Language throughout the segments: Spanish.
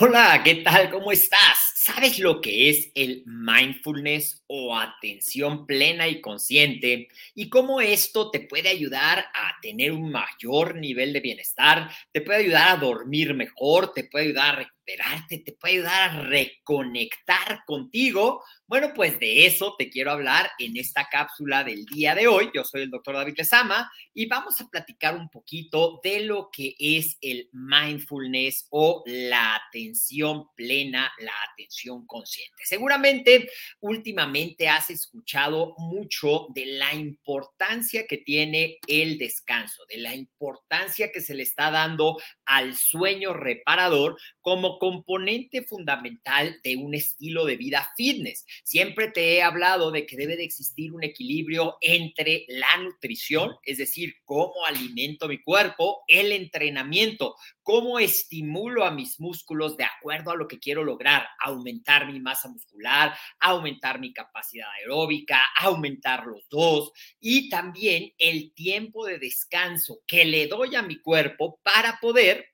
Hola, ¿qué tal? ¿Cómo estás? ¿Sabes lo que es el mindfulness o atención plena y consciente? Y cómo esto te puede ayudar a tener un mayor nivel de bienestar, te puede ayudar a dormir mejor, te puede ayudar a recuperarte, te puede ayudar a reconectar contigo. Bueno, pues de eso te quiero hablar en esta cápsula del día de hoy. Yo soy el doctor David Lezama y vamos a platicar un poquito de lo que es el mindfulness o la atención plena, la atención consciente. Seguramente últimamente has escuchado mucho de la importancia que tiene el descanso, de la importancia que se le está dando al sueño reparador como componente fundamental de un estilo de vida fitness. Siempre te he hablado de que debe de existir un equilibrio entre la nutrición, es decir, cómo alimento mi cuerpo, el entrenamiento, cómo estimulo a mis músculos de acuerdo a lo que quiero lograr, aumentar mi masa muscular, aumentar mi capacidad aeróbica, aumentar los dos y también el tiempo de descanso que le doy a mi cuerpo para poder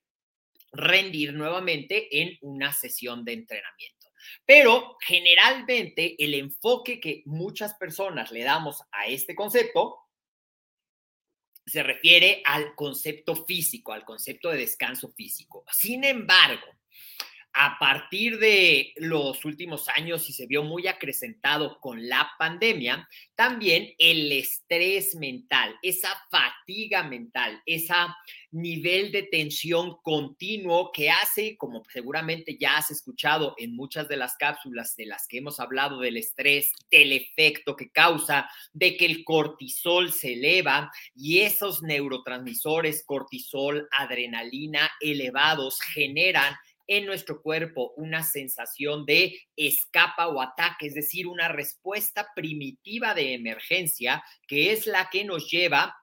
rendir nuevamente en una sesión de entrenamiento. Pero generalmente el enfoque que muchas personas le damos a este concepto se refiere al concepto físico, al concepto de descanso físico. Sin embargo, a partir de los últimos años y se vio muy acrecentado con la pandemia, también el estrés mental, esa fatiga mental, ese nivel de tensión continuo que hace, como seguramente ya has escuchado en muchas de las cápsulas de las que hemos hablado del estrés, del efecto que causa, de que el cortisol se eleva y esos neurotransmisores, cortisol, adrenalina elevados generan en nuestro cuerpo una sensación de escapa o ataque, es decir, una respuesta primitiva de emergencia que es la que nos lleva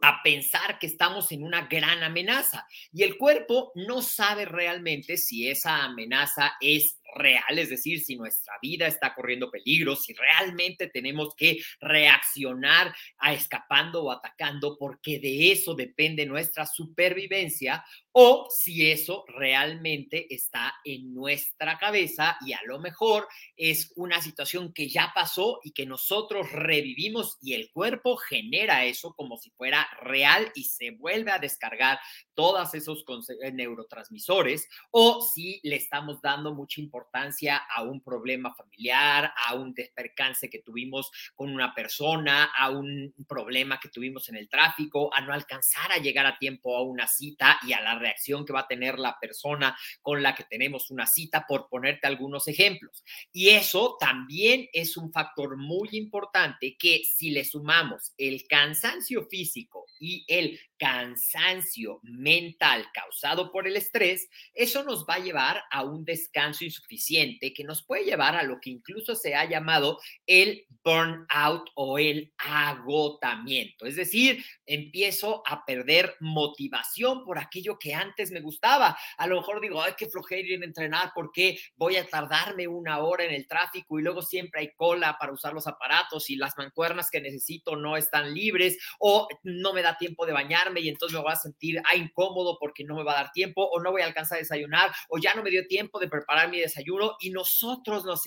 a pensar que estamos en una gran amenaza. Y el cuerpo no sabe realmente si esa amenaza es real, es decir, si nuestra vida está corriendo peligro, si realmente tenemos que reaccionar a escapando o atacando, porque de eso depende nuestra supervivencia, o si eso realmente está en nuestra cabeza y a lo mejor es una situación que ya pasó y que nosotros revivimos y el cuerpo genera eso como si fuera real y se vuelve a descargar todos esos neurotransmisores, o si le estamos dando mucha importancia importancia a un problema familiar, a un despercance que tuvimos con una persona, a un problema que tuvimos en el tráfico, a no alcanzar a llegar a tiempo a una cita y a la reacción que va a tener la persona con la que tenemos una cita, por ponerte algunos ejemplos. Y eso también es un factor muy importante que si le sumamos el cansancio físico y el cansancio mental causado por el estrés, eso nos va a llevar a un descanso insuficiente que nos puede llevar a lo que incluso se ha llamado el burnout o el agotamiento. Es decir, empiezo a perder motivación por aquello que antes me gustaba. A lo mejor digo, ay, qué flojera ir a entrenar porque voy a tardarme una hora en el tráfico y luego siempre hay cola para usar los aparatos y las mancuernas que necesito no están libres o no me da tiempo de bañarme y entonces me voy a sentir ah, incómodo porque no me va a dar tiempo o no voy a alcanzar a desayunar o ya no me dio tiempo de preparar mi desayuno y nosotros nos,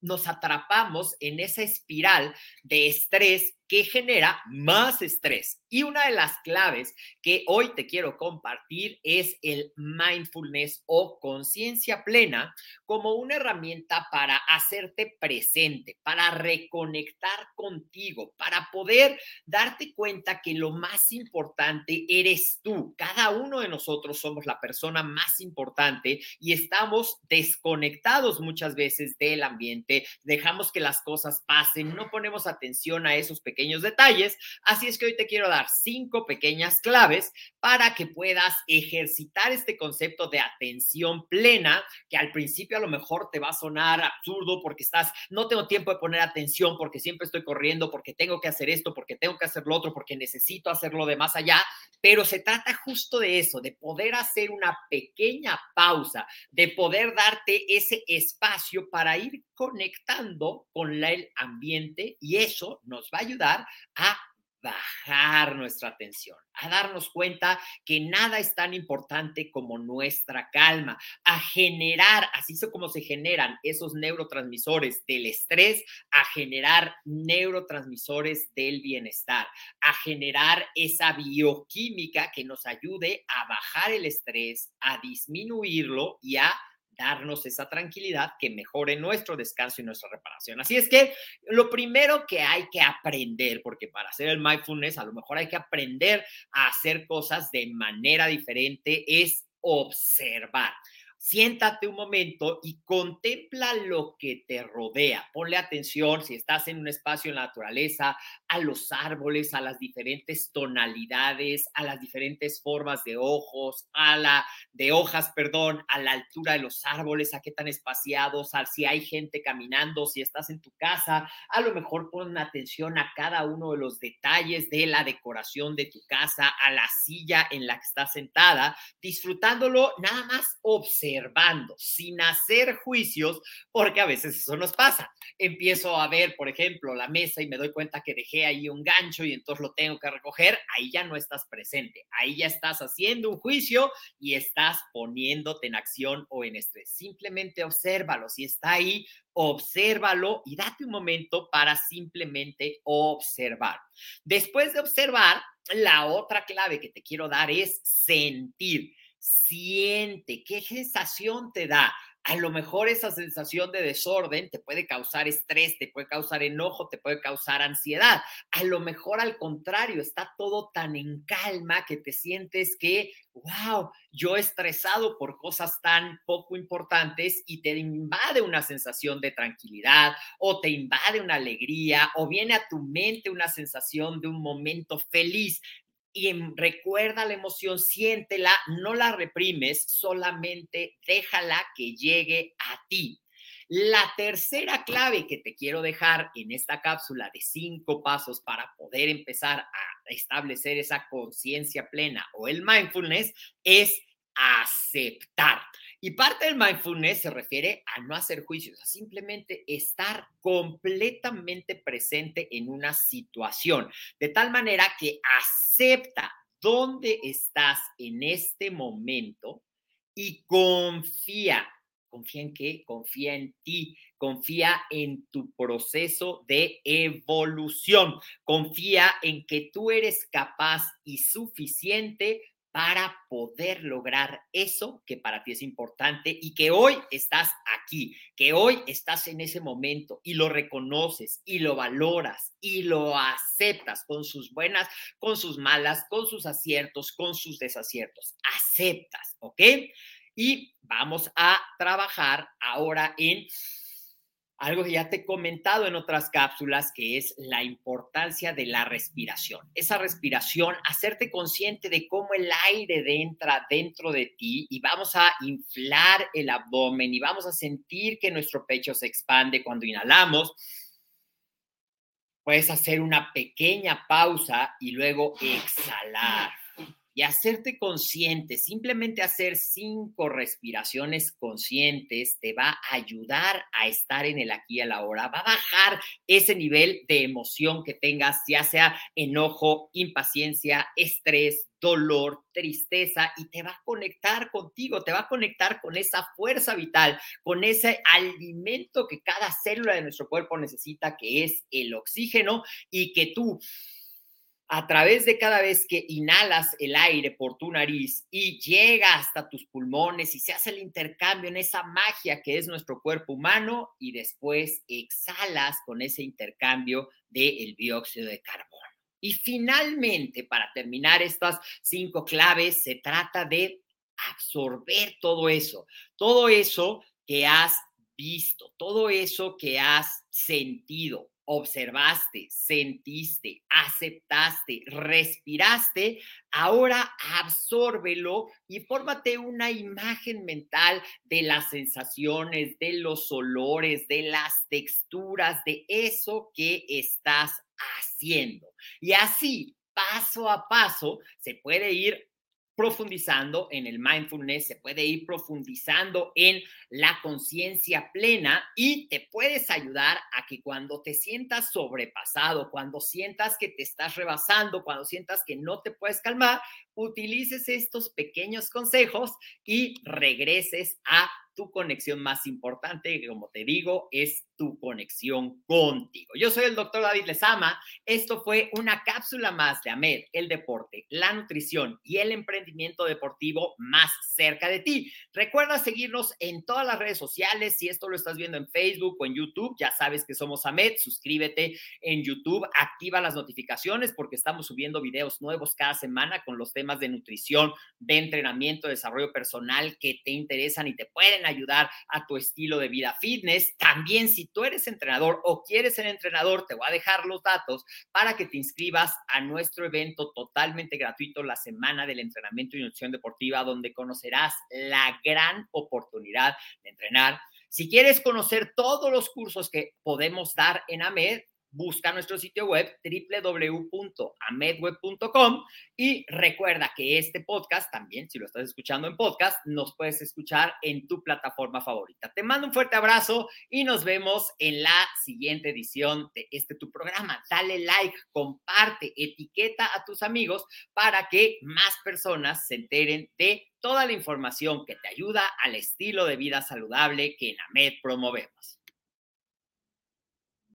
nos atrapamos en esa espiral de estrés que genera más estrés. Y una de las claves que hoy te quiero compartir es el mindfulness o conciencia plena como una herramienta para hacerte presente, para reconectar contigo, para poder darte cuenta que lo más importante eres tú. Cada uno de nosotros somos la persona más importante y estamos desconectados muchas veces del ambiente, dejamos que las cosas pasen, no ponemos atención a esos pequeños pequeños detalles. Así es que hoy te quiero dar cinco pequeñas claves para que puedas ejercitar este concepto de atención plena, que al principio a lo mejor te va a sonar absurdo porque estás, no tengo tiempo de poner atención porque siempre estoy corriendo, porque tengo que hacer esto, porque tengo que hacer lo otro, porque necesito hacerlo de más allá, pero se trata justo de eso, de poder hacer una pequeña pausa, de poder darte ese espacio para ir conectando con el ambiente y eso nos va a ayudar a bajar nuestra atención, a darnos cuenta que nada es tan importante como nuestra calma, a generar, así es como se generan esos neurotransmisores del estrés, a generar neurotransmisores del bienestar, a generar esa bioquímica que nos ayude a bajar el estrés, a disminuirlo y a darnos esa tranquilidad que mejore nuestro descanso y nuestra reparación. Así es que lo primero que hay que aprender, porque para hacer el mindfulness a lo mejor hay que aprender a hacer cosas de manera diferente, es observar siéntate un momento y contempla lo que te rodea. Ponle atención si estás en un espacio en la naturaleza, a los árboles, a las diferentes tonalidades, a las diferentes formas de ojos, a la de hojas, perdón, a la altura de los árboles, a qué tan espaciados, a si hay gente caminando, si estás en tu casa, a lo mejor pon atención a cada uno de los detalles de la decoración de tu casa, a la silla en la que estás sentada, disfrutándolo nada más observando, sin hacer juicios, porque a veces eso nos pasa. Empiezo a ver, por ejemplo, la mesa y me doy cuenta que dejé ahí un gancho y entonces lo tengo que recoger, ahí ya no estás presente, ahí ya estás haciendo un juicio y estás poniéndote en acción o en estrés. Simplemente obsérvalo, si está ahí, obsérvalo y date un momento para simplemente observar. Después de observar, la otra clave que te quiero dar es sentir siente, qué sensación te da. A lo mejor esa sensación de desorden te puede causar estrés, te puede causar enojo, te puede causar ansiedad. A lo mejor al contrario, está todo tan en calma que te sientes que, wow, yo estresado por cosas tan poco importantes y te invade una sensación de tranquilidad o te invade una alegría o viene a tu mente una sensación de un momento feliz y recuerda la emoción, siéntela, no la reprimes, solamente déjala que llegue a ti. La tercera clave que te quiero dejar en esta cápsula de cinco pasos para poder empezar a establecer esa conciencia plena o el mindfulness es aceptar. Y parte del mindfulness se refiere a no hacer juicios, a simplemente estar completamente presente en una situación, de tal manera que acepta dónde estás en este momento y confía. ¿Confía en qué? Confía en ti, confía en tu proceso de evolución, confía en que tú eres capaz y suficiente para poder lograr eso que para ti es importante y que hoy estás aquí, que hoy estás en ese momento y lo reconoces y lo valoras y lo aceptas con sus buenas, con sus malas, con sus aciertos, con sus desaciertos. Aceptas, ¿ok? Y vamos a trabajar ahora en algo que ya te he comentado en otras cápsulas, que es la importancia de la respiración. Esa respiración, hacerte consciente de cómo el aire entra dentro de ti y vamos a inflar el abdomen y vamos a sentir que nuestro pecho se expande cuando inhalamos. Puedes hacer una pequeña pausa y luego exhalar y hacerte consciente, simplemente hacer cinco respiraciones conscientes te va a ayudar a estar en el aquí y a la hora, va a bajar ese nivel de emoción que tengas, ya sea enojo, impaciencia, estrés, dolor, tristeza y te va a conectar contigo, te va a conectar con esa fuerza vital, con ese alimento que cada célula de nuestro cuerpo necesita, que es el oxígeno y que tú a través de cada vez que inhalas el aire por tu nariz y llega hasta tus pulmones y se hace el intercambio en esa magia que es nuestro cuerpo humano y después exhalas con ese intercambio del dióxido de carbono. Y finalmente, para terminar estas cinco claves, se trata de absorber todo eso, todo eso que has visto, todo eso que has sentido, observaste, sentiste, aceptaste, respiraste, ahora absórbelo y fórmate una imagen mental de las sensaciones, de los olores, de las texturas, de eso que estás haciendo. Y así, paso a paso, se puede ir profundizando en el mindfulness, se puede ir profundizando en la conciencia plena y te puedes ayudar a que cuando te sientas sobrepasado, cuando sientas que te estás rebasando, cuando sientas que no te puedes calmar, utilices estos pequeños consejos y regreses a tu conexión más importante, como te digo, es tu conexión contigo. Yo soy el doctor David Lezama. Esto fue una cápsula más de AMED, el deporte, la nutrición y el emprendimiento deportivo más cerca de ti. Recuerda seguirnos en todas las redes sociales. Si esto lo estás viendo en Facebook o en YouTube, ya sabes que somos AMED. Suscríbete en YouTube, activa las notificaciones porque estamos subiendo videos nuevos cada semana con los temas de nutrición, de entrenamiento, de desarrollo personal que te interesan y te ayudar a tu estilo de vida fitness. También si tú eres entrenador o quieres ser entrenador, te voy a dejar los datos para que te inscribas a nuestro evento totalmente gratuito, la Semana del Entrenamiento y Nutrición Deportiva, donde conocerás la gran oportunidad de entrenar. Si quieres conocer todos los cursos que podemos dar en AMED, busca nuestro sitio web www.amedweb.com y recuerda que este podcast también, si lo estás escuchando en podcast, nos puedes escuchar en tu plataforma favorita. Te mando un fuerte abrazo y nos vemos en la siguiente edición de este tu programa. Dale like, comparte, etiqueta a tus amigos para que más personas se enteren de toda la información que te ayuda al estilo de vida saludable que en AMED promovemos.